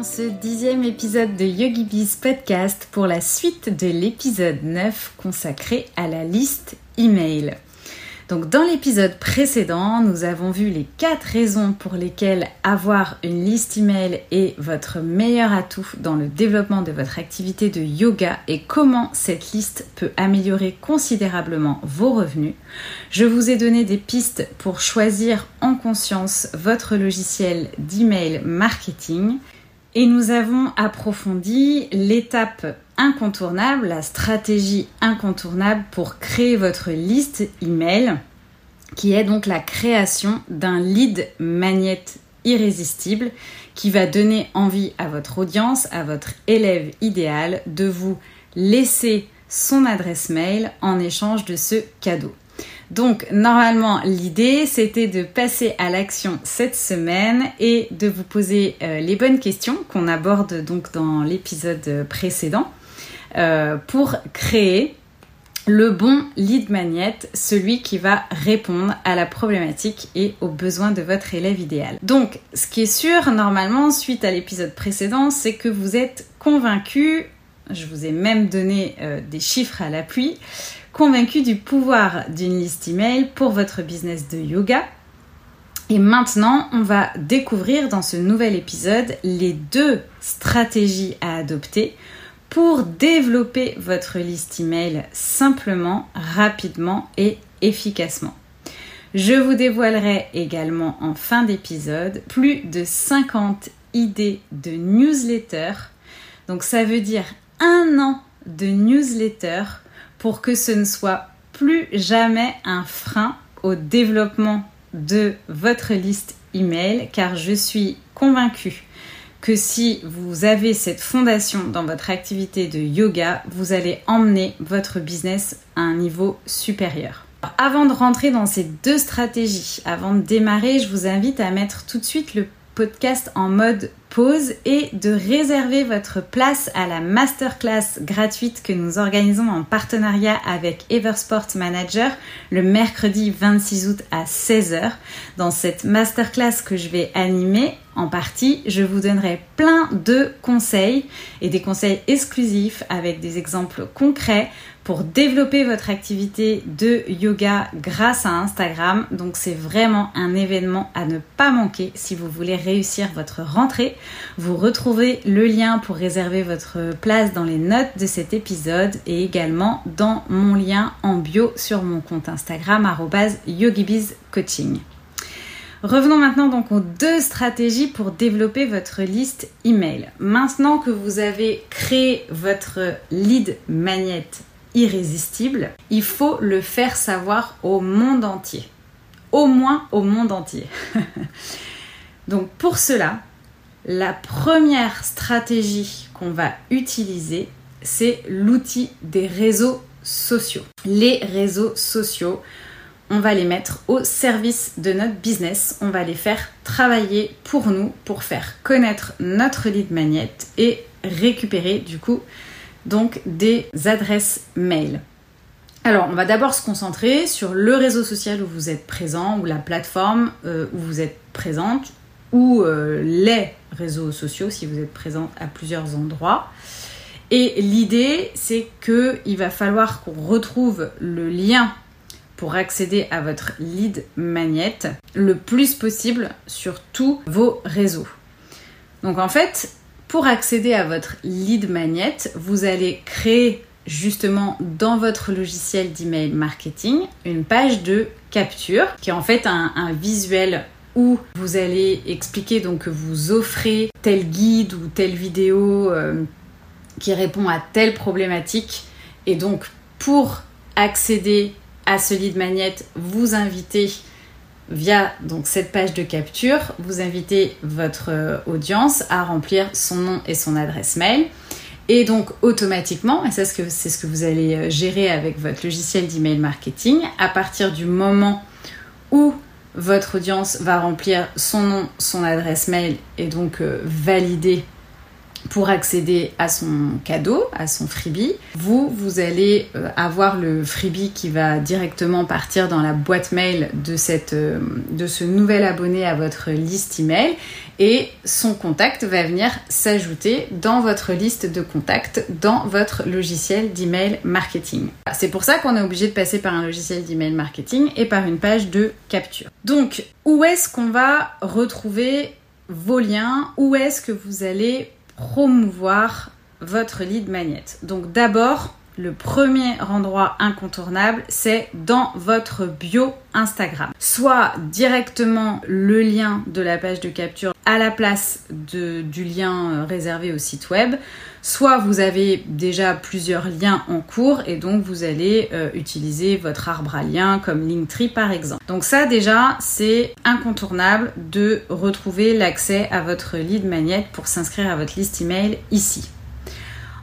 dans ce dixième épisode de YogiBiz Podcast pour la suite de l'épisode 9 consacré à la liste email. Donc dans l'épisode précédent, nous avons vu les quatre raisons pour lesquelles avoir une liste email est votre meilleur atout dans le développement de votre activité de yoga et comment cette liste peut améliorer considérablement vos revenus. Je vous ai donné des pistes pour choisir en conscience votre logiciel d'email marketing et nous avons approfondi l'étape incontournable, la stratégie incontournable pour créer votre liste email, qui est donc la création d'un lead magnet irrésistible qui va donner envie à votre audience, à votre élève idéal de vous laisser son adresse mail en échange de ce cadeau. Donc normalement l'idée c'était de passer à l'action cette semaine et de vous poser euh, les bonnes questions qu'on aborde donc dans l'épisode précédent euh, pour créer le bon lead magnet, celui qui va répondre à la problématique et aux besoins de votre élève idéal. Donc, ce qui est sûr, normalement, suite à l'épisode précédent, c'est que vous êtes convaincu, je vous ai même donné euh, des chiffres à l'appui, convaincu du pouvoir d'une liste email pour votre business de yoga. Et maintenant, on va découvrir dans ce nouvel épisode les deux stratégies à adopter pour développer votre liste email simplement, rapidement et efficacement. Je vous dévoilerai également en fin d'épisode plus de 50 idées de newsletter. Donc ça veut dire un an de newsletter pour que ce ne soit plus jamais un frein au développement de votre liste email car je suis convaincue que si vous avez cette fondation dans votre activité de yoga, vous allez emmener votre business à un niveau supérieur. Avant de rentrer dans ces deux stratégies, avant de démarrer, je vous invite à mettre tout de suite le podcast en mode pause et de réserver votre place à la masterclass gratuite que nous organisons en partenariat avec Eversport Manager le mercredi 26 août à 16h. Dans cette masterclass que je vais animer en partie, je vous donnerai plein de conseils et des conseils exclusifs avec des exemples concrets pour développer votre activité de yoga grâce à Instagram. Donc c'est vraiment un événement à ne pas manquer si vous voulez réussir votre rentrée. Vous retrouvez le lien pour réserver votre place dans les notes de cet épisode et également dans mon lien en bio sur mon compte Instagram yogibizcoaching. Revenons maintenant donc aux deux stratégies pour développer votre liste email. Maintenant que vous avez créé votre lead magnet irrésistible, il faut le faire savoir au monde entier. Au moins au monde entier. Donc pour cela, la première stratégie qu'on va utiliser, c'est l'outil des réseaux sociaux. Les réseaux sociaux, on va les mettre au service de notre business, on va les faire travailler pour nous, pour faire connaître notre lead magnet et récupérer du coup donc des adresses mail. Alors, on va d'abord se concentrer sur le réseau social où vous êtes présent, ou la plateforme euh, où vous êtes présente, ou euh, les réseaux sociaux si vous êtes présent à plusieurs endroits. Et l'idée, c'est qu'il va falloir qu'on retrouve le lien pour accéder à votre lead magnet le plus possible sur tous vos réseaux. Donc en fait, pour accéder à votre lead magnet, vous allez créer justement dans votre logiciel d'email marketing une page de capture qui est en fait un, visuel où vous allez expliquer donc que vous offrez tel guide ou telle vidéo euh, qui répond à telle problématique. Et donc pour accéder à ce lead magnet, vous invitez via donc cette page de capture, vous invitez votre euh, audience à remplir son nom et son adresse mail. Et donc automatiquement, et c'est ce, que, c'est ce que vous allez euh, gérer avec votre logiciel d'email marketing, à partir du moment où votre audience va remplir son nom, son adresse mail et donc euh, valider pour accéder à son cadeau, à son freebie. Vous, vous allez euh, avoir le freebie qui va directement partir dans la boîte mail de, euh, de ce nouvel abonné à votre liste email et son contact va venir s'ajouter dans votre liste de contacts dans votre logiciel d'email marketing. C'est pour ça qu'on est obligé de passer par un logiciel d'email marketing et par une page de capture. Donc, où est-ce qu'on va retrouver vos liens? Où est-ce que vous allez promouvoir votre lead magnet. Donc d'abord, le premier endroit incontournable, c'est dans votre bio Instagram. Soit directement le lien de la page de capture à la place du lien euh, réservé au site web, soit vous avez déjà plusieurs liens en cours et donc vous allez euh, utiliser votre arbre à liens comme Linktree par exemple. Donc ça déjà, c'est incontournable de retrouver l'accès à votre lead magnet pour s'inscrire à votre liste email ici.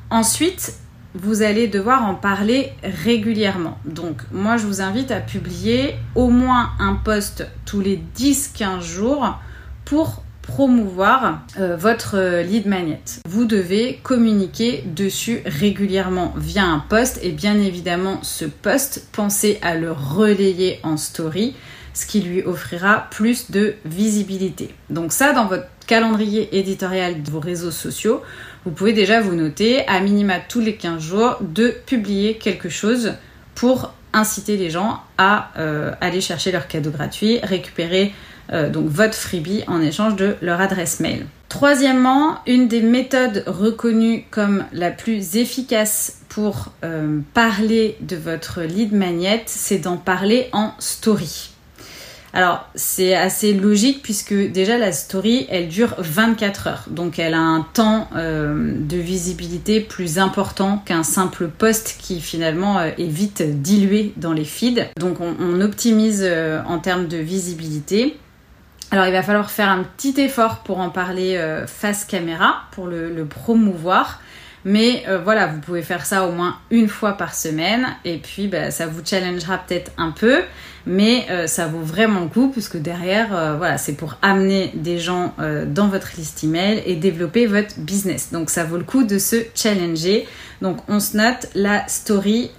Ensuite, vous allez devoir en parler régulièrement. Donc moi je vous invite à publier au moins un post tous les 10-15 jours pour promouvoir euh, votre lead magnet. Vous devez communiquer dessus régulièrement via un post et bien évidemment ce post, pensez à le relayer en story, ce qui lui offrira plus de visibilité. Donc ça dans votre calendrier éditorial de vos réseaux sociaux, vous pouvez déjà vous noter à minima tous les 15 jours de publier quelque chose pour inciter les gens à euh, aller chercher leur cadeau gratuit, récupérer euh, donc votre freebie en échange de leur adresse mail. Troisièmement, une des méthodes reconnues comme la plus efficace pour euh, parler de votre lead magnet, c'est d'en parler en story. Alors, c'est assez logique puisque déjà la story, elle dure 24 heures. Donc, elle a un temps euh, de visibilité plus important qu'un simple post qui finalement est vite dilué dans les feeds. Donc, on, optimise en termes de visibilité. Alors, il va falloir faire un petit effort pour en parler face caméra, pour le promouvoir. Mais euh, voilà, vous pouvez faire ça au moins une fois par semaine et puis bah, ça vous challengera peut-être un peu, mais euh, ça vaut vraiment le coup puisque derrière, euh, voilà, c'est pour amener des gens dans votre liste email et développer votre business. Donc ça vaut le coup de se challenger. Donc on se note la story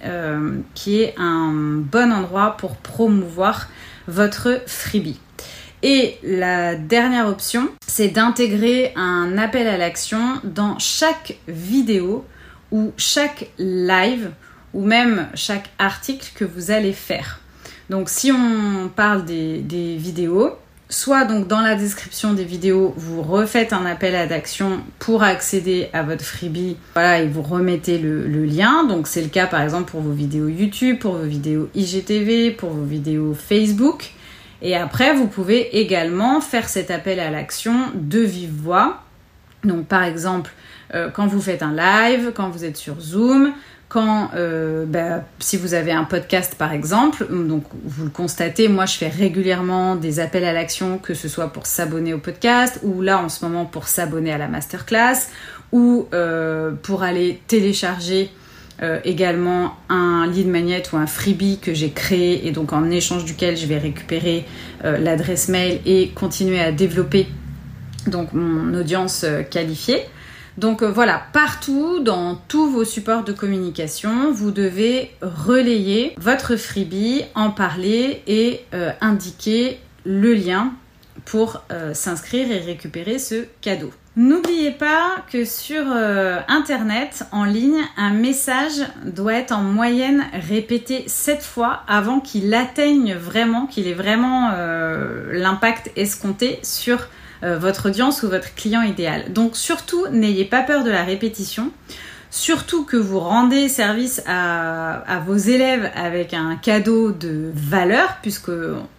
qui est un bon endroit pour promouvoir votre freebie. Et la dernière option, c'est d'intégrer un appel à l'action dans chaque vidéo ou chaque live ou même chaque article que vous allez faire. Donc si on parle des, vidéos, soit donc dans la description des vidéos, vous refaites un appel à l'action pour accéder à votre freebie, voilà, et vous remettez le, le lien. Donc c'est le cas par exemple pour vos vidéos YouTube, pour vos vidéos IGTV, pour vos vidéos Facebook. Et après, vous pouvez également faire cet appel à l'action de vive voix. Donc par exemple, euh, quand vous faites un live, quand vous êtes sur Zoom, quand euh, bah, si vous avez un podcast par exemple, donc vous le constatez, moi je fais régulièrement des appels à l'action, que ce soit pour s'abonner au podcast ou là en ce moment pour s'abonner à la masterclass ou euh, pour aller télécharger euh, également un lead magnet ou un freebie que j'ai créé et donc en échange duquel je vais récupérer euh, l'adresse mail et continuer à développer donc mon audience euh, qualifiée. Donc voilà, partout dans tous vos supports de communication, vous devez relayer votre freebie, en parler et indiquer le lien pour s'inscrire et récupérer ce cadeau. N'oubliez pas que sur euh, Internet, en ligne, un message doit être en moyenne répété 7 fois avant qu'il atteigne vraiment, qu'il ait vraiment euh, l'impact escompté sur euh, votre audience ou votre client idéal. Donc surtout, n'ayez pas peur de la répétition. Surtout que vous rendez service à, vos élèves avec un cadeau de valeur, puisque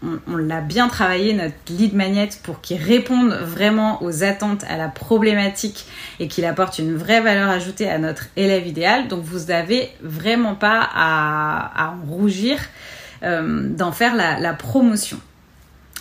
on, l'a bien travaillé, notre lead magnet, pour qu'il réponde vraiment aux attentes, à la problématique et qu'il apporte une vraie valeur ajoutée à notre élève idéal. Donc vous n'avez vraiment pas à, en rougir euh, d'en faire la promotion.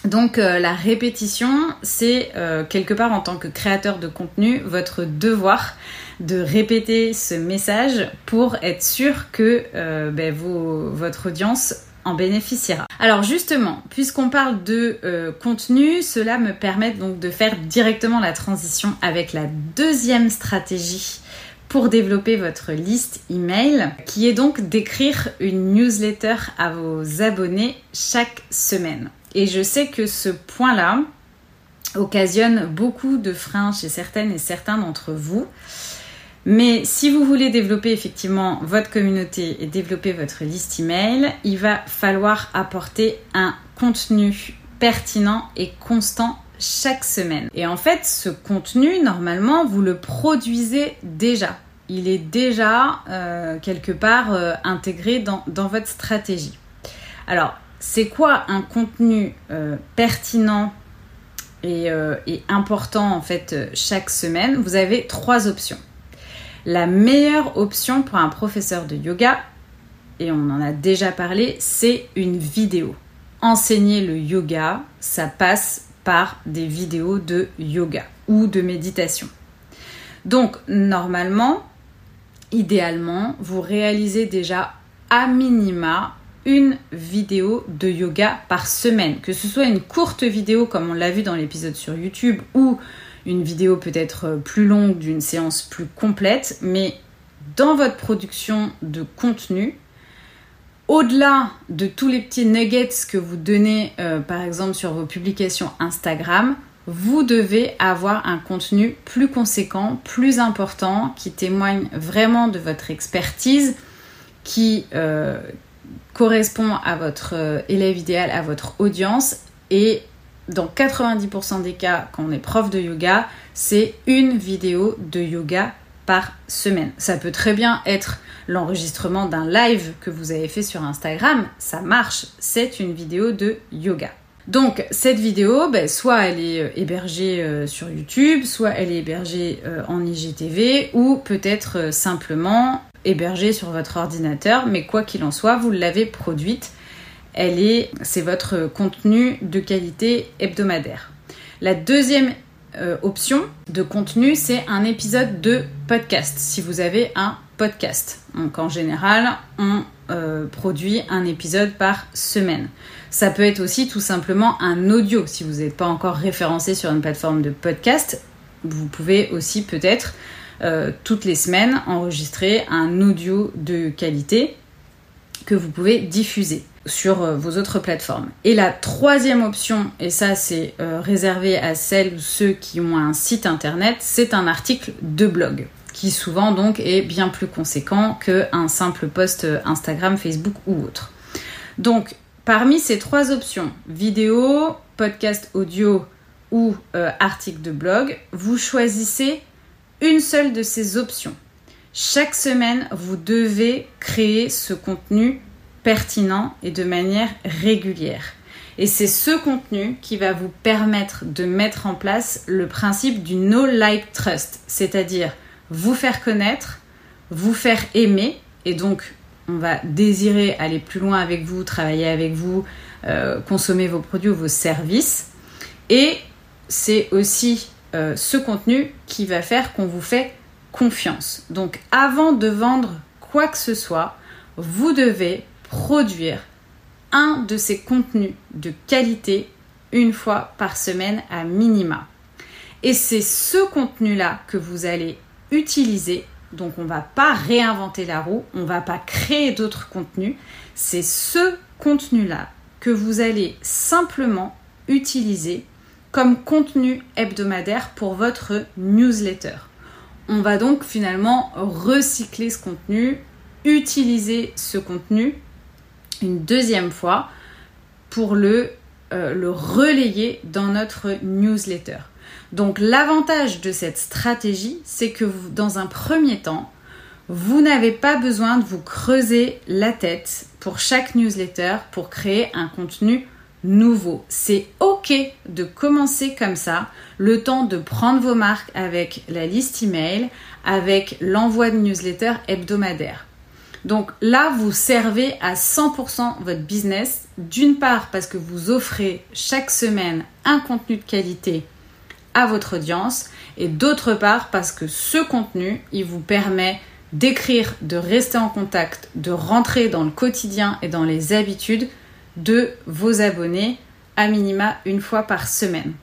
Donc la répétition, c'est quelque part en tant que créateur de contenu votre devoir de répéter ce message pour être sûr que ben, votre audience en bénéficiera. Alors justement, puisqu'on parle de euh, contenu, cela me permet donc de faire directement la transition avec la deuxième stratégie pour développer votre liste email, qui est donc d'écrire une newsletter à vos abonnés chaque semaine. Et je sais que ce point-là occasionne beaucoup de freins chez certaines et certains d'entre vous. Mais si vous voulez développer effectivement votre communauté et développer votre liste email, il va falloir apporter un contenu pertinent et constant chaque semaine. Et en fait, ce contenu, normalement, vous le produisez déjà. Il est déjà euh, quelque part euh, intégré dans, votre stratégie. Alors, c'est quoi un contenu euh, pertinent et, et, important en fait chaque semaine? Vous avez trois options. La meilleure option pour un professeur de yoga, et on en a déjà parlé, c'est une vidéo. Enseigner le yoga, ça passe par des vidéos de yoga ou de méditation. Donc normalement, idéalement, vous réalisez déjà à minima une vidéo de yoga par semaine. Que ce soit une courte vidéo comme on l'a vu dans l'épisode sur YouTube ou une vidéo peut-être euh, plus longue d'une séance plus complète, mais dans votre production de contenu, au-delà de tous les petits nuggets que vous donnez euh, par exemple sur vos publications Instagram, vous devez avoir un contenu plus conséquent, plus important, qui témoigne vraiment de votre expertise, qui euh, correspond à votre élève idéal, à votre audience et dans 90% des cas, quand on est prof de yoga, c'est une vidéo de yoga par semaine. Ça peut très bien être l'enregistrement d'un live que vous avez fait sur Instagram, ça marche, c'est une vidéo de yoga. Donc cette vidéo, ben, soit elle est euh, hébergée euh, sur YouTube, soit elle est hébergée euh, en IGTV, ou peut-être simplement hébergée sur votre ordinateur, mais quoi qu'il en soit, vous l'avez produite elle est, c'est votre contenu de qualité hebdomadaire. La deuxième euh, option de contenu, c'est un épisode de podcast, si vous avez un podcast. Donc en général, on euh, produit un épisode par semaine. Ça peut être aussi tout simplement un audio. Si vous n'êtes pas encore référencé sur une plateforme de podcast, vous pouvez aussi peut-être euh, toutes les semaines enregistrer un audio de qualité que vous pouvez diffuser sur euh, vos autres plateformes. Et la troisième option, et ça c'est euh, réservé à celles ou ceux qui ont un site internet, c'est un article de blog qui souvent donc est bien plus conséquent qu'un simple post euh, Instagram, Facebook ou autre. Donc parmi ces trois options, vidéo, podcast audio ou article de blog, vous choisissez une seule de ces options. Chaque semaine, vous devez créer ce contenu pertinent et de manière régulière. Et c'est ce contenu qui va vous permettre de mettre en place le principe du no like trust, c'est-à-dire vous faire connaître, vous faire aimer, et donc on va désirer aller plus loin avec vous, travailler avec vous, euh, consommer vos produits ou vos services. Et c'est aussi euh, ce contenu qui va faire qu'on vous fait confiance. Donc avant de vendre quoi que ce soit, vous devez produire un de ces contenus de qualité une fois par semaine à minima. Et c'est ce contenu-là que vous allez utiliser. Donc on ne va pas réinventer la roue, on ne va pas créer d'autres contenus. C'est ce contenu-là que vous allez simplement utiliser comme contenu hebdomadaire pour votre newsletter. On va donc finalement recycler ce contenu, utiliser ce contenu une deuxième fois pour le, euh, relayer dans notre newsletter. Donc l'avantage de cette stratégie, c'est que dans un premier temps, vous n'avez pas besoin de vous creuser la tête pour chaque newsletter pour créer un contenu nouveau. C'est ok de commencer comme ça, le temps de prendre vos marques avec la liste email, avec l'envoi de newsletter hebdomadaire. Donc là, vous servez à 100% votre business, d'une part parce que vous offrez chaque semaine un contenu de qualité à votre audience, et d'autre part parce que ce contenu, il vous permet d'écrire, de rester en contact, de rentrer dans le quotidien et dans les habitudes de vos abonnés à minima une fois par semaine.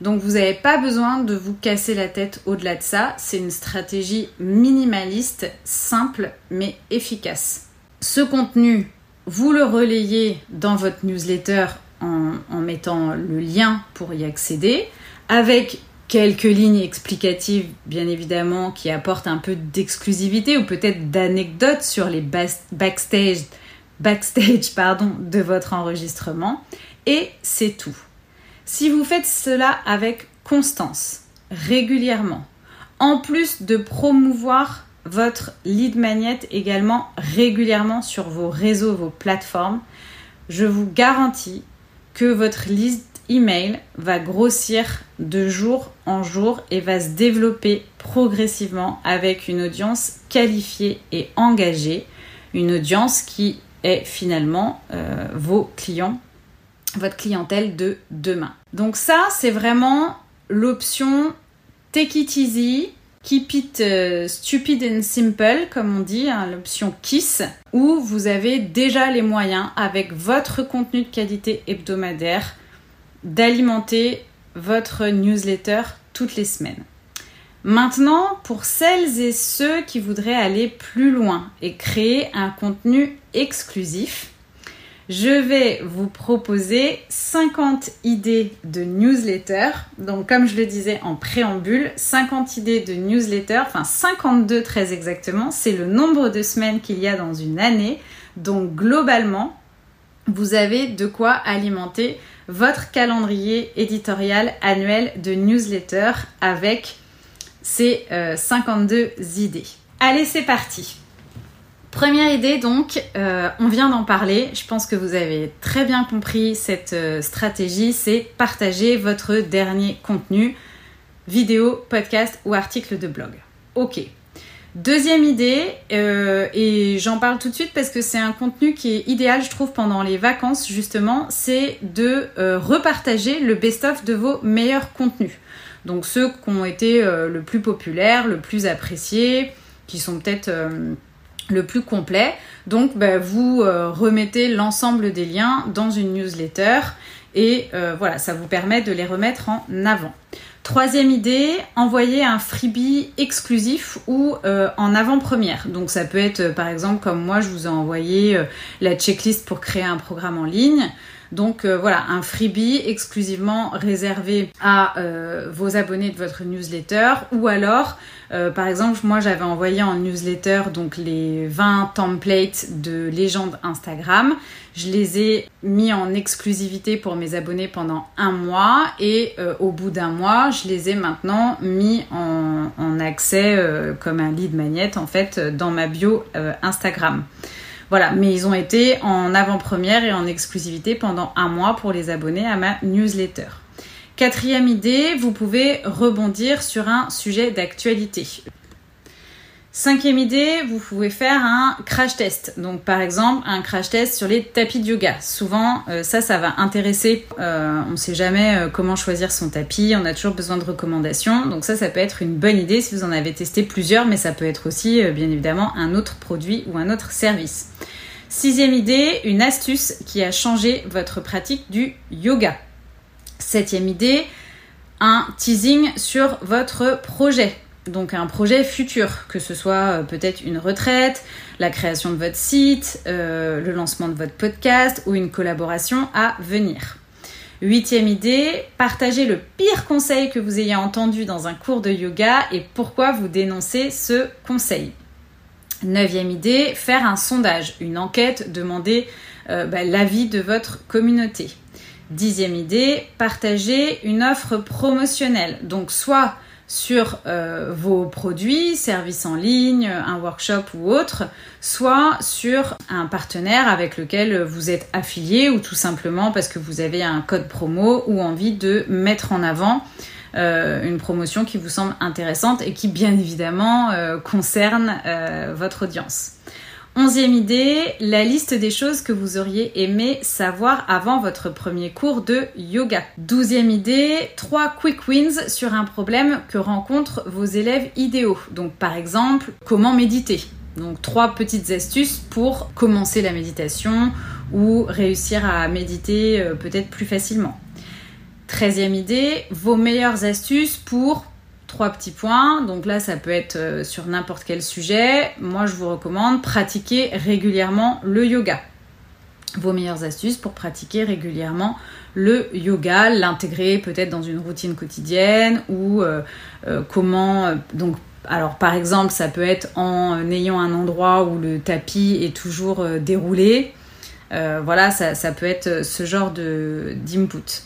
Donc vous n'avez pas besoin de vous casser la tête au-delà de ça. C'est une stratégie minimaliste, simple mais efficace. Ce contenu, vous le relayez dans votre newsletter en, mettant le lien pour y accéder, avec quelques lignes explicatives, bien évidemment, qui apportent un peu d'exclusivité ou peut-être d'anecdotes sur les backstage, backstage pardon, de votre enregistrement. Et c'est tout. Si vous faites cela avec constance, régulièrement, en plus de promouvoir votre lead magnet également régulièrement sur vos réseaux, vos plateformes, je vous garantis que votre liste email va grossir de jour en jour et va se développer progressivement avec une audience qualifiée et engagée, une audience qui est finalement euh, vos clients votre clientèle de demain. Donc ça, c'est vraiment l'option take it easy, keep it euh, stupid and simple, comme on dit, hein, l'option KISS, où vous avez déjà les moyens, avec votre contenu de qualité hebdomadaire, d'alimenter votre newsletter toutes les semaines. Maintenant, pour celles et ceux qui voudraient aller plus loin et créer un contenu exclusif, je vais vous proposer 50 idées de newsletter. Donc comme je le disais en préambule, 50 idées de newsletter, enfin 52 très exactement, c'est le nombre de semaines qu'il y a dans une année. Donc globalement, vous avez de quoi alimenter votre calendrier éditorial annuel de newsletter avec ces 52 euh, idées. Allez, c'est parti. Première idée donc, euh, on vient d'en parler, je pense que vous avez très bien compris cette euh, stratégie, c'est partager votre dernier contenu, vidéo, podcast ou article de blog. Ok. Deuxième idée, euh, et j'en parle tout de suite parce que c'est un contenu qui est idéal, je trouve, pendant les vacances, justement, c'est de repartager le best-of de vos meilleurs contenus. Donc ceux qui ont été le plus populaires, le plus appréciés, qui sont peut-être le plus complet. Donc bah, vous euh, remettez l'ensemble des liens dans une newsletter et euh, voilà, ça vous permet de les remettre en avant. Troisième idée, envoyer un freebie exclusif ou euh, en avant-première. Donc ça peut être par exemple comme moi je vous ai envoyé la checklist pour créer un programme en ligne. Donc voilà, un freebie exclusivement réservé à vos abonnés de votre newsletter ou alors euh, par exemple, moi j'avais envoyé en newsletter donc les 20 templates de légendes Instagram. Je les ai mis en exclusivité pour mes abonnés pendant un mois et euh, au bout d'un mois, je les ai maintenant mis en, accès euh, comme un lead magnet en fait dans ma bio Instagram. Voilà, mais ils ont été en avant-première et en exclusivité pendant un mois pour les abonnés à ma newsletter. Quatrième idée, vous pouvez rebondir sur un sujet d'actualité. Cinquième idée, vous pouvez faire un crash test. Donc par exemple un crash test sur les tapis de yoga. Souvent euh, ça, ça va intéresser. Euh, on ne sait jamais euh, comment choisir son tapis. On a toujours besoin de recommandations. Donc ça, ça peut être une bonne idée si vous en avez testé plusieurs, mais ça peut être aussi bien évidemment un autre produit ou un autre service. Sixième idée, une astuce qui a changé votre pratique du yoga. Septième idée, un teasing sur votre projet. Donc un projet futur, que ce soit euh, peut-être une retraite, la création de votre site, euh, le lancement de votre podcast ou une collaboration à venir. Huitième idée, partagez le pire conseil que vous ayez entendu dans un cours de yoga et pourquoi vous dénoncez ce conseil. Neuvième idée, faire un sondage, une enquête, demander euh, bah, l'avis de votre communauté. Dixième idée, partager une offre promotionnelle. Donc soit sur euh, vos produits, services en ligne, un workshop ou autre, soit sur un partenaire avec lequel vous êtes affilié ou tout simplement parce que vous avez un code promo ou envie de mettre en avant euh, une promotion qui vous semble intéressante et qui bien évidemment euh, concerne votre audience. Onzième idée, la liste des choses que vous auriez aimé savoir avant votre premier cours de yoga. Douzième idée, trois quick wins sur un problème que rencontrent vos élèves idéaux. Donc par exemple, comment méditer. Donc trois petites astuces pour commencer la méditation ou réussir à méditer euh, peut-être plus facilement. Treizième idée, vos meilleures astuces pour trois petits points. Donc là, ça peut être euh, sur n'importe quel sujet. Moi, je vous recommande pratiquer régulièrement le yoga. Vos meilleures astuces pour pratiquer régulièrement le yoga, l'intégrer peut-être dans une routine quotidienne ou euh, euh, comment donc alors par exemple ça peut être en ayant un endroit où le tapis est toujours déroulé. voilà, ça, ça, peut être ce genre d'input.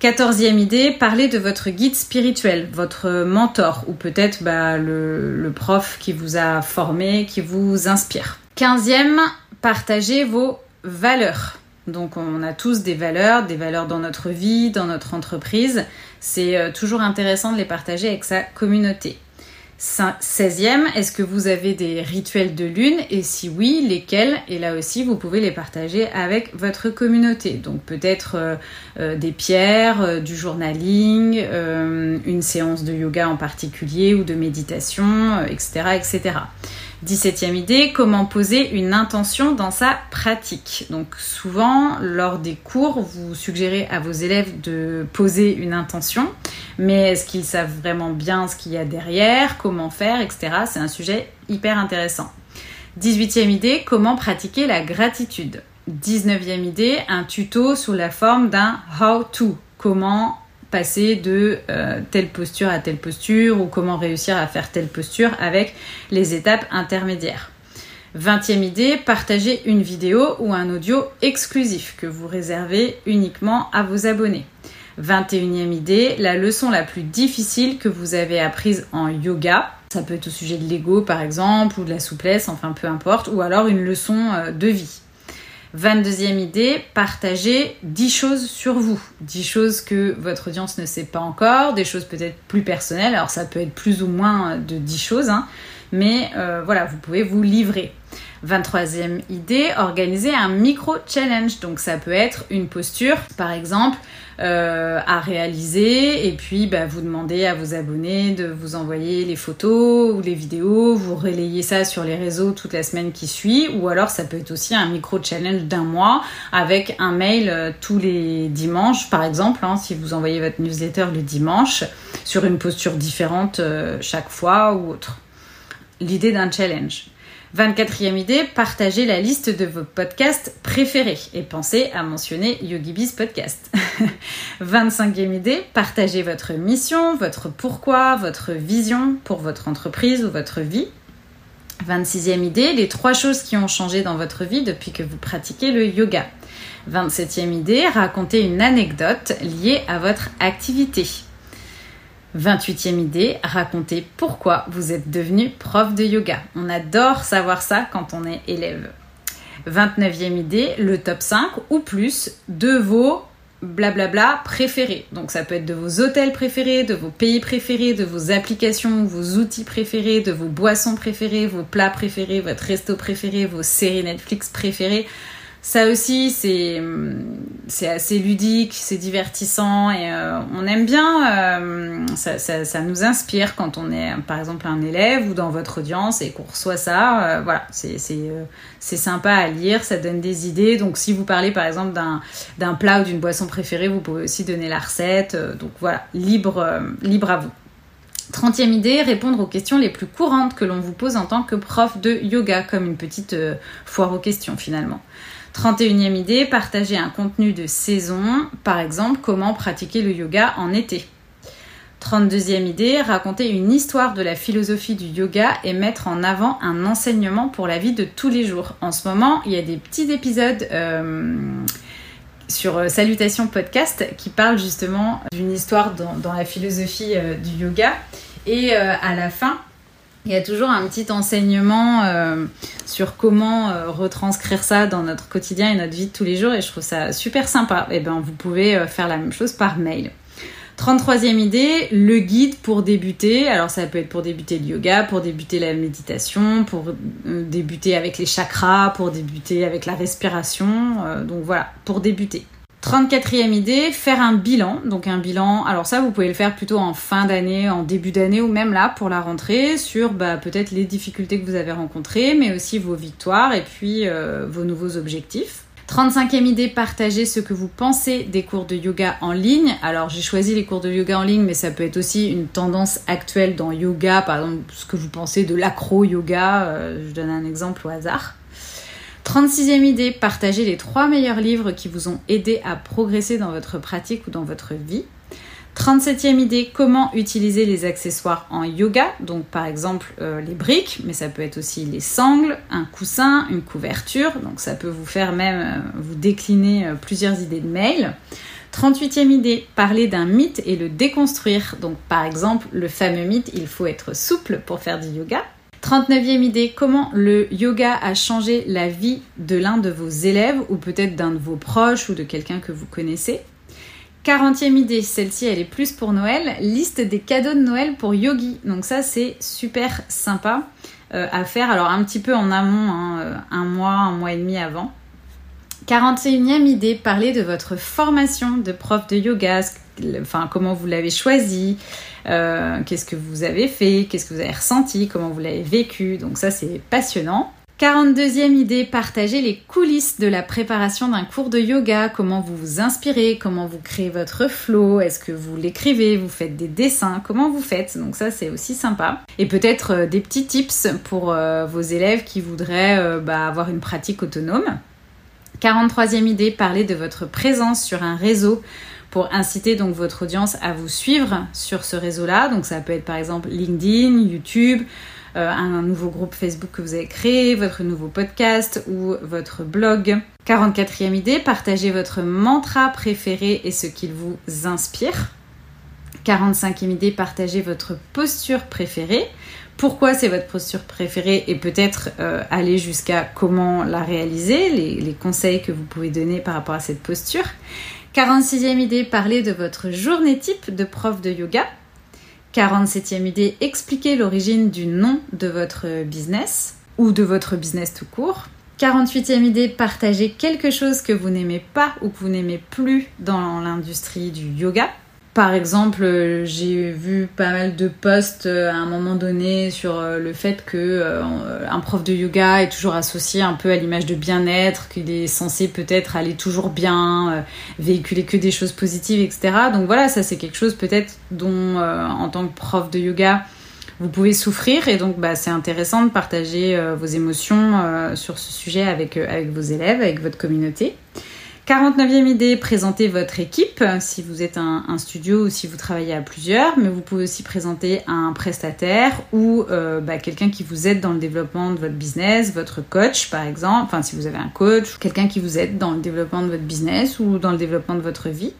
Quatorzième idée, parlez de votre guide spirituel, votre mentor ou peut-être bah, le, prof qui vous a formé, qui vous inspire. Quinzième, partagez vos valeurs. Donc on a tous des valeurs, des valeurs dans notre vie, dans notre entreprise. C'est euh, toujours intéressant de les partager avec sa communauté. 16e, est-ce que vous avez des rituels de lune? Et si oui, lesquels? Et là aussi, vous pouvez les partager avec votre communauté. Donc peut-être euh, euh, des pierres, euh, du journaling, une séance de yoga en particulier ou de méditation, etc., etc. 17e idée, comment poser une intention dans sa pratique. Donc souvent, lors des cours, vous suggérez à vos élèves de poser une intention, mais est-ce qu'ils savent vraiment bien ce qu'il y a derrière, comment faire, etc. C'est un sujet hyper intéressant. 18e idée, comment pratiquer la gratitude. 19e idée, un tuto sous la forme d'un how-to. Comment passer de euh, telle posture à telle posture ou comment réussir à faire telle posture avec les étapes intermédiaires. 20e idée, partager une vidéo ou un audio exclusif que vous réservez uniquement à vos abonnés. 21e idée, la leçon la plus difficile que vous avez apprise en yoga. Ça peut être au sujet de l'ego par exemple ou de la souplesse, enfin peu importe, ou alors une leçon euh, de vie. 22e idée, partagez 10 choses sur vous. 10 choses que votre audience ne sait pas encore, des choses peut-être plus personnelles. Alors ça peut être plus ou moins de 10 choses, hein. mais euh, voilà, vous pouvez vous livrer. 23e idée, organiser un micro-challenge. Donc ça peut être une posture, par exemple, euh, à réaliser et puis bah, vous demandez à vos abonnés de vous envoyer les photos ou les vidéos, vous relayez ça sur les réseaux toute la semaine qui suit ou alors ça peut être aussi un micro-challenge d'un mois avec un mail euh, tous les dimanches par exemple, hein, si vous envoyez votre newsletter le dimanche sur une posture différente euh, chaque fois ou autre. L'idée d'un challenge. 24e idée, partagez la liste de vos podcasts préférés et pensez à mentionner YogiBiz Podcast. 25e idée, partagez votre mission, votre pourquoi, votre vision pour votre entreprise ou votre vie. 26e idée, les trois choses qui ont changé dans votre vie depuis que vous pratiquez le yoga. 27e idée, racontez une anecdote liée à votre activité. 28e idée, racontez pourquoi vous êtes devenu prof de yoga. On adore savoir ça quand on est élève. 29e idée, le top 5 ou plus de vos blablabla préférés. Donc ça peut être de vos hôtels préférés, de vos pays préférés, de vos applications, vos outils préférés, de vos boissons préférées, vos plats préférés, votre resto préféré, vos séries Netflix préférées. Ça aussi, c'est c'est assez ludique, c'est divertissant et euh, on aime bien. Euh, ça, ça, nous inspire quand on est, par exemple, un élève ou dans votre audience et qu'on reçoit ça. Euh, voilà, c'est sympa à lire, ça donne des idées. Donc, si vous parlez, par exemple, d'un plat ou d'une boisson préférée, vous pouvez aussi donner la recette. donc voilà, libre libre à vous. Trentième idée, répondre aux questions les plus courantes que l'on vous pose en tant que prof de yoga, comme une petite foire aux questions finalement. 31e idée, partager un contenu de saison, par exemple comment pratiquer le yoga en été. 32e idée, raconter une histoire de la philosophie du yoga et mettre en avant un enseignement pour la vie de tous les jours. En ce moment, il y a des petits épisodes euh, sur euh, Salutations Podcast qui parlent justement d'une histoire dans, la philosophie euh, du yoga. Et à la fin, il y a toujours un petit enseignement euh, sur comment euh, retranscrire ça dans notre quotidien et notre vie de tous les jours et je trouve ça super sympa. Et eh ben vous pouvez euh, faire la même chose par mail. 33e idée, le guide pour débuter. Alors ça peut être pour débuter le yoga, pour débuter la méditation, pour débuter avec les chakras, pour débuter avec la respiration. Donc voilà, pour débuter. 34e idée, faire un bilan. Donc un bilan, alors ça vous pouvez le faire plutôt en fin d'année, en début d'année ou même là pour la rentrée sur bah, peut-être les difficultés que vous avez rencontrées, mais aussi vos victoires et puis euh, vos nouveaux objectifs. 35e idée, partagez ce que vous pensez des cours de yoga en ligne. Alors j'ai choisi les cours de yoga en ligne, mais ça peut être aussi une tendance actuelle dans yoga, par exemple ce que vous pensez de l'acro-yoga. Euh, je donne un exemple au hasard. 36e idée, partagez les trois meilleurs livres qui vous ont aidé à progresser dans votre pratique ou dans votre vie. 37e idée, comment utiliser les accessoires en yoga. Donc par exemple euh, les briques, mais ça peut être aussi les sangles, un coussin, une couverture. Donc ça peut vous faire même euh, vous décliner euh, plusieurs idées de mail. 38e idée, parler d'un mythe et le déconstruire. Donc par exemple le fameux mythe, il faut être souple pour faire du yoga. 39e idée, comment le yoga a changé la vie de l'un de vos élèves ou peut-être d'un de vos proches ou de quelqu'un que vous connaissez? 40e idée, celle-ci elle est plus pour Noël, liste des cadeaux de Noël pour Yogi. Donc ça c'est super sympa euh, à faire, alors un petit peu en amont, hein, euh, un mois, un mois et demi avant. 41e idée, parler de votre formation de prof de yoga, comment vous l'avez choisi, euh, qu'est-ce que vous avez fait, qu'est-ce que vous avez ressenti, comment vous l'avez vécu. Donc ça c'est passionnant. 42e idée, partager les coulisses de la préparation d'un cours de yoga, comment vous vous inspirez, comment vous créez votre flow, est-ce que vous l'écrivez, vous faites des dessins, comment vous faites. Donc ça c'est aussi sympa. Et peut-être euh, des petits tips pour euh, vos élèves qui voudraient bah, avoir une pratique autonome. 43e idée, parler de votre présence sur un réseau pour inciter donc votre audience à vous suivre sur ce réseau-là. Donc ça peut être par exemple LinkedIn, YouTube, euh, un nouveau groupe Facebook que vous avez créé, votre nouveau podcast ou votre blog. 44e idée, partagez votre mantra préféré et ce qu'il vous inspire. 45e idée, partagez votre posture préférée. Pourquoi c'est votre posture préférée et peut-être euh, aller jusqu'à comment la réaliser, les, les conseils que vous pouvez donner par rapport à cette posture. 46e idée, parlez de votre journée type de prof de yoga. 47e idée, expliquer l'origine du nom de votre business ou de votre business tout court. 48e idée, partager quelque chose que vous n'aimez pas ou que vous n'aimez plus dans l'industrie du yoga. Par exemple, euh, j'ai vu pas mal de posts euh, à un moment donné sur euh, le fait que un prof de yoga est toujours associé un peu à l'image de bien-être, qu'il est censé peut-être aller toujours bien, véhiculer que des choses positives, etc. Donc voilà, ça c'est quelque chose peut-être dont en tant que prof de yoga vous pouvez souffrir et donc bah, c'est intéressant de partager vos émotions sur ce sujet avec, avec vos élèves, avec votre communauté. 49e idée, présenter votre équipe si vous êtes un, studio ou si vous travaillez à plusieurs, mais vous pouvez aussi présenter un prestataire ou euh, bah, quelqu'un qui vous aide dans le développement de votre business, votre coach par exemple, enfin si vous avez un coach, quelqu'un qui vous aide dans le développement de votre business ou dans le développement de votre vie.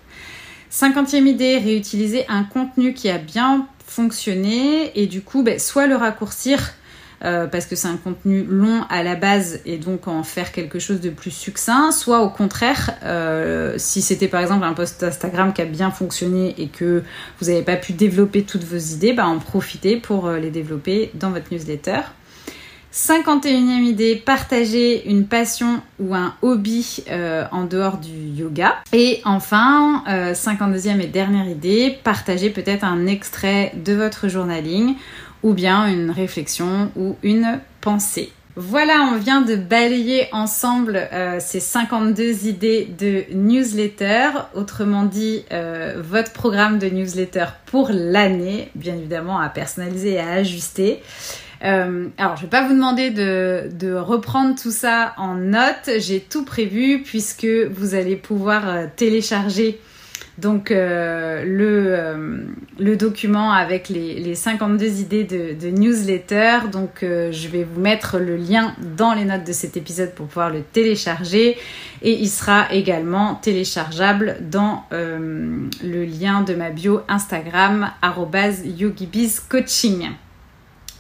50e idée, réutiliser un contenu qui a bien fonctionné et du coup, bah, soit le raccourcir euh, parce que c'est un contenu long à la base et donc en faire quelque chose de plus succinct, soit au contraire, euh, si c'était par exemple un post Instagram qui a bien fonctionné et que vous n'avez pas pu développer toutes vos idées, bah en profiter pour euh, les développer dans votre newsletter. 51e idée, partager une passion ou un hobby en dehors du yoga. Et enfin, 52e et dernière idée, partager peut-être un extrait de votre journaling ou bien une réflexion ou une pensée. Voilà, on vient de balayer ensemble euh, ces 52 idées de newsletter, autrement dit euh, votre programme de newsletter pour l'année, bien évidemment à personnaliser et à ajuster. Euh, alors, je vais pas vous demander de, de, reprendre tout ça en notes, j'ai tout prévu puisque vous allez pouvoir télécharger donc euh, le, euh, le, document avec les, les 52 idées de, de newsletter. Donc euh, je vais vous mettre le lien dans les notes de cet épisode pour pouvoir le télécharger. Et il sera également téléchargeable dans le lien de ma bio Instagram yogibizcoaching.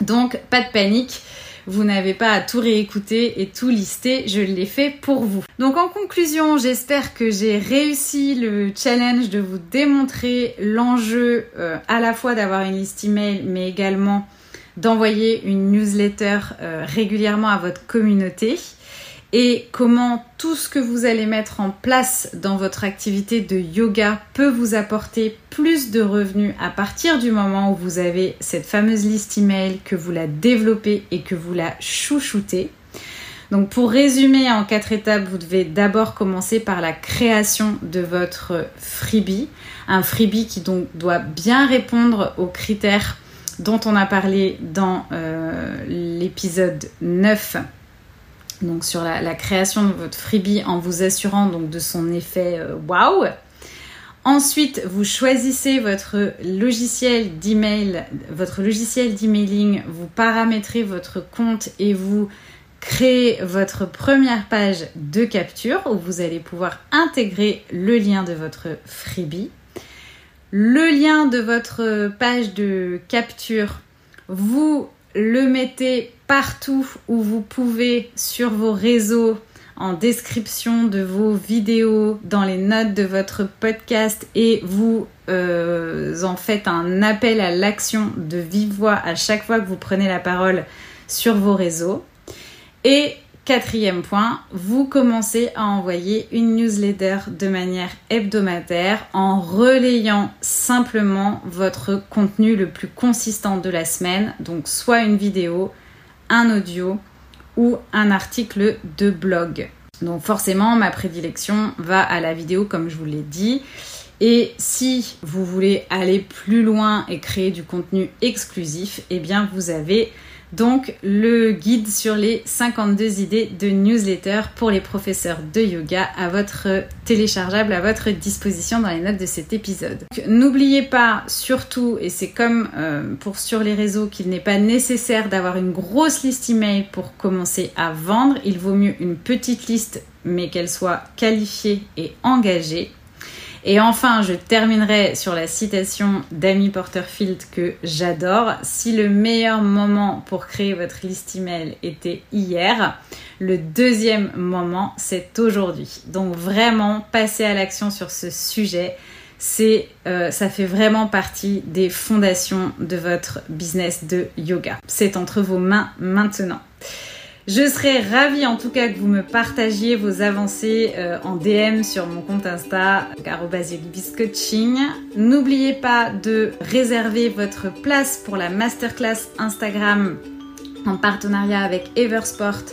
Donc pas de panique. Vous n'avez pas à tout réécouter et tout lister, je l'ai fait pour vous. Donc en conclusion, j'espère que j'ai réussi le challenge de vous démontrer l'enjeu euh, à la fois d'avoir une liste email mais également d'envoyer une newsletter euh, régulièrement à votre communauté et comment tout ce que vous allez mettre en place dans votre activité de yoga peut vous apporter plus de revenus à partir du moment où vous avez cette fameuse liste email, que vous la développez et que vous la chouchoutez. Donc pour résumer en quatre étapes, vous devez d'abord commencer par la création de votre freebie. Un freebie qui donc doit bien répondre aux critères dont on a parlé dans euh, l'épisode 9 donc sur la, création de votre freebie en vous assurant donc de son effet euh, waouh. Ensuite, vous choisissez votre logiciel d'email, votre logiciel d'emailing, vous paramétrez votre compte et vous créez votre première page de capture où vous allez pouvoir intégrer le lien de votre freebie. Le lien de votre page de capture, vous le mettez partout où vous pouvez sur vos réseaux, en description de vos vidéos, dans les notes de votre podcast et vous euh, en faites un appel à l'action de vive voix à chaque fois que vous prenez la parole sur vos réseaux. Et Quatrième point, vous commencez à envoyer une newsletter de manière hebdomadaire en relayant simplement votre contenu le plus consistant de la semaine, donc soit une vidéo, un audio ou un article de blog. Donc forcément, ma prédilection va à la vidéo comme je vous l'ai dit. Et si vous voulez aller plus loin et créer du contenu exclusif, eh bien vous avez donc le guide sur les 52 idées de newsletter pour les professeurs de yoga à votre téléchargeable à votre disposition dans les notes de cet épisode. N'oubliez pas surtout, et c'est comme euh, pour sur les réseaux, qu'il n'est pas nécessaire d'avoir une grosse liste email pour commencer à vendre. Il vaut mieux une petite liste mais qu'elle soit qualifiée et engagée. Et enfin, je terminerai sur la citation d'Amy Porterfield que j'adore. Si le meilleur moment pour créer votre liste email était hier, le deuxième moment, c'est aujourd'hui. Donc vraiment, passer à l'action sur ce sujet. Euh, ça fait vraiment partie des fondations de votre business de yoga. C'est entre vos mains maintenant. Je serais ravie en tout cas que vous me partagiez vos avancées euh, en DM sur mon compte Insta, coaching. N'oubliez pas de réserver votre place pour la masterclass Instagram en partenariat avec Eversport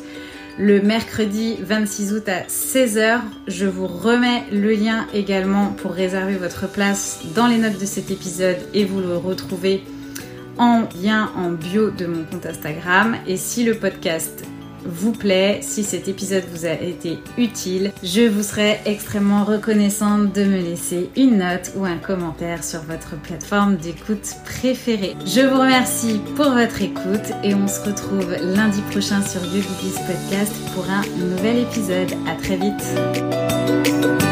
le mercredi 26 août à 16h. Je vous remets le lien également pour réserver votre place dans les notes de cet épisode et vous le retrouvez en lien en bio de mon compte Instagram. Et si le podcast vous plaît, si cet épisode vous a été utile, je vous serais extrêmement reconnaissante de me laisser une note ou un commentaire sur votre plateforme d'écoute préférée. Je vous remercie pour votre écoute et on se retrouve lundi prochain sur YogiBiz Podcast pour un nouvel épisode. À très vite.